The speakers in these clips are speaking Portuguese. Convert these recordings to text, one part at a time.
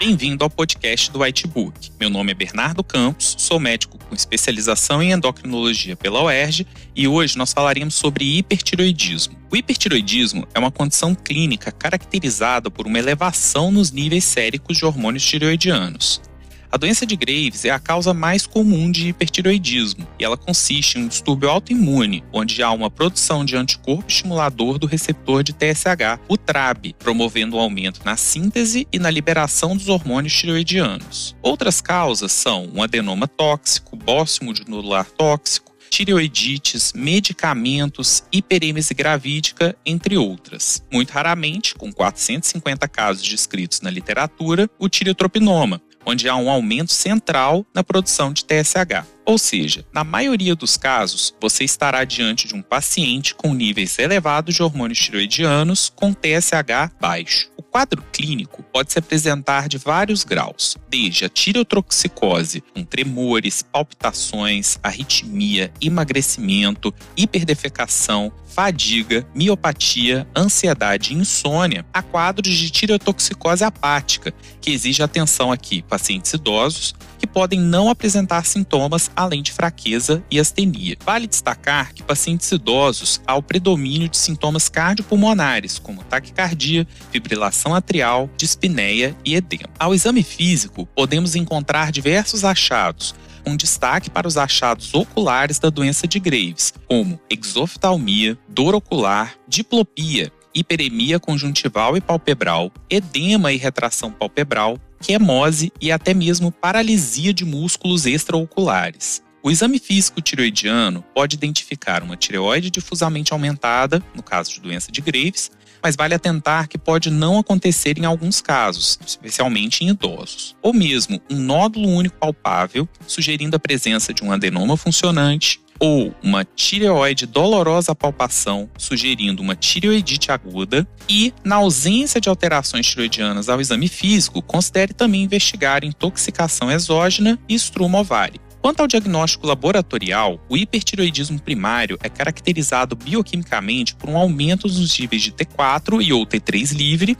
Bem-vindo ao podcast do Whitebook. Meu nome é Bernardo Campos, sou médico com especialização em endocrinologia pela UERJ e hoje nós falaremos sobre hipertiroidismo. O hipertiroidismo é uma condição clínica caracterizada por uma elevação nos níveis séricos de hormônios tiroidianos. A doença de Graves é a causa mais comum de hipertiroidismo e ela consiste em um distúrbio autoimune, onde há uma produção de anticorpo estimulador do receptor de TSH, o TRAB, promovendo um aumento na síntese e na liberação dos hormônios tiroidianos. Outras causas são um adenoma tóxico, bócio multinodular tóxico, tireoidites, medicamentos, hiperêmese gravídica, entre outras. Muito raramente, com 450 casos descritos na literatura, o tireotropinoma, onde há um aumento central na produção de TSH. Ou seja, na maioria dos casos, você estará diante de um paciente com níveis elevados de hormônios tiroidianos com TSH baixo. O quadro clínico pode se apresentar de vários graus, desde a tireotoxicose, com tremores, palpitações, arritmia, emagrecimento, hiperdefecação, fadiga, miopatia, ansiedade e insônia, a quadros de tireotoxicose apática, que exige atenção aqui pacientes idosos que podem não apresentar sintomas além de fraqueza e astenia. Vale destacar que pacientes idosos há o predomínio de sintomas cardiopulmonares, como taquicardia, fibrilação atrial, dispneia e edema. Ao exame físico, podemos encontrar diversos achados, com destaque para os achados oculares da doença de Graves, como exoftalmia, dor ocular, diplopia, hiperemia conjuntival e palpebral, edema e retração palpebral, quemose e até mesmo paralisia de músculos extraoculares. O exame físico tiroidiano pode identificar uma tireoide difusamente aumentada, no caso de doença de Graves, mas vale atentar que pode não acontecer em alguns casos, especialmente em idosos. Ou mesmo um nódulo único palpável, sugerindo a presença de um adenoma funcionante, ou uma tireoide dolorosa palpação, sugerindo uma tireoidite aguda, e, na ausência de alterações tiroidianas ao exame físico, considere também investigar intoxicação exógena e estruma ovário. Quanto ao diagnóstico laboratorial, o hipertiroidismo primário é caracterizado bioquimicamente por um aumento nos níveis de T4 e ou T3 livre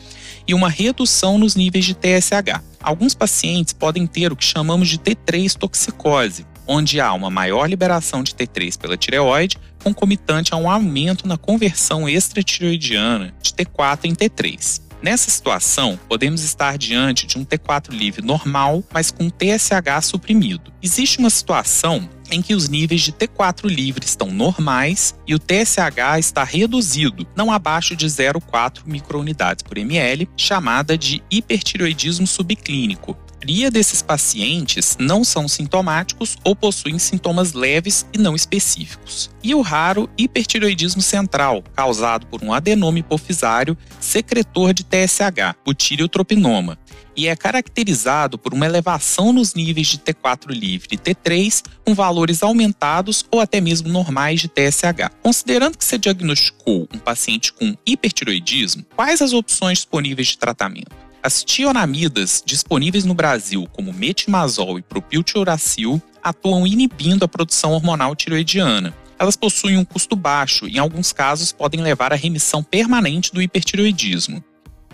e uma redução nos níveis de TSH. Alguns pacientes podem ter o que chamamos de T3 toxicose, onde há uma maior liberação de T3 pela tireoide, concomitante a um aumento na conversão extratireoidiana de T4 em T3. Nessa situação, podemos estar diante de um T4 livre normal, mas com TSH suprimido. Existe uma situação em que os níveis de T4 livre estão normais e o TSH está reduzido, não abaixo de 0,4 microunidades por ml, chamada de hipertiroidismo subclínico, maioria desses pacientes não são sintomáticos ou possuem sintomas leves e não específicos. E o raro hipertiroidismo central, causado por um adenoma hipofisário secretor de TSH, o tireotropinoma, e é caracterizado por uma elevação nos níveis de T4 livre e T3 com valores aumentados ou até mesmo normais de TSH. Considerando que você diagnosticou um paciente com hipertiroidismo, quais as opções disponíveis de tratamento? As tionamidas disponíveis no Brasil, como metimazol e propiltioracil, atuam inibindo a produção hormonal tiroidiana. Elas possuem um custo baixo e, em alguns casos, podem levar à remissão permanente do hipertiroidismo.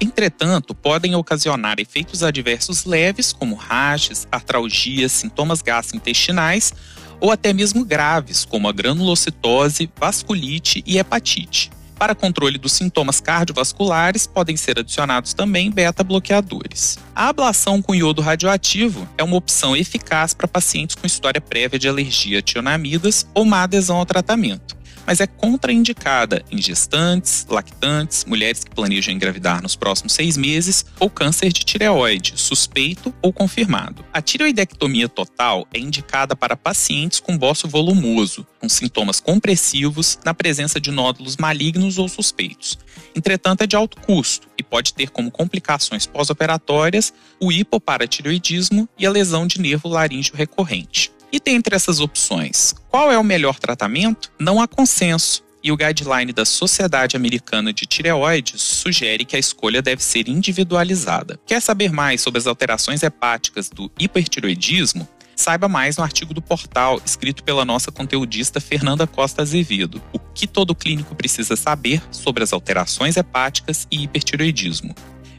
Entretanto, podem ocasionar efeitos adversos leves, como rachas, artralgias, sintomas gastrointestinais ou até mesmo graves, como a granulocitose, vasculite e hepatite. Para controle dos sintomas cardiovasculares, podem ser adicionados também beta-bloqueadores. A ablação com iodo radioativo é uma opção eficaz para pacientes com história prévia de alergia a tionamidas ou má adesão ao tratamento mas é contraindicada em gestantes, lactantes, mulheres que planejam engravidar nos próximos seis meses ou câncer de tireoide, suspeito ou confirmado. A tireoidectomia total é indicada para pacientes com bócio volumoso, com sintomas compressivos, na presença de nódulos malignos ou suspeitos. Entretanto, é de alto custo e pode ter como complicações pós-operatórias o hipoparatireoidismo e a lesão de nervo laríngeo recorrente. E dentre essas opções, qual é o melhor tratamento? Não há consenso, e o guideline da Sociedade Americana de Tireoides sugere que a escolha deve ser individualizada. Quer saber mais sobre as alterações hepáticas do hipertiroidismo? Saiba mais no artigo do portal escrito pela nossa conteudista Fernanda Costa Azevedo, O que todo clínico precisa saber sobre as alterações hepáticas e hipertiroidismo.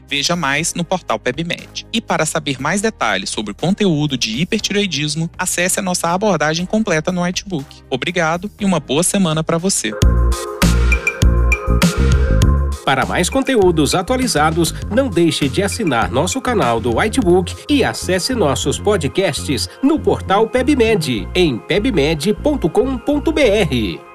Veja mais no portal PebMed. E para saber mais detalhes sobre o conteúdo de hipertiroidismo, acesse a nossa abordagem completa no Whitebook. Obrigado e uma boa semana para você. Para mais conteúdos atualizados, não deixe de assinar nosso canal do Whitebook e acesse nossos podcasts no portal PebMed em pebmed.com.br.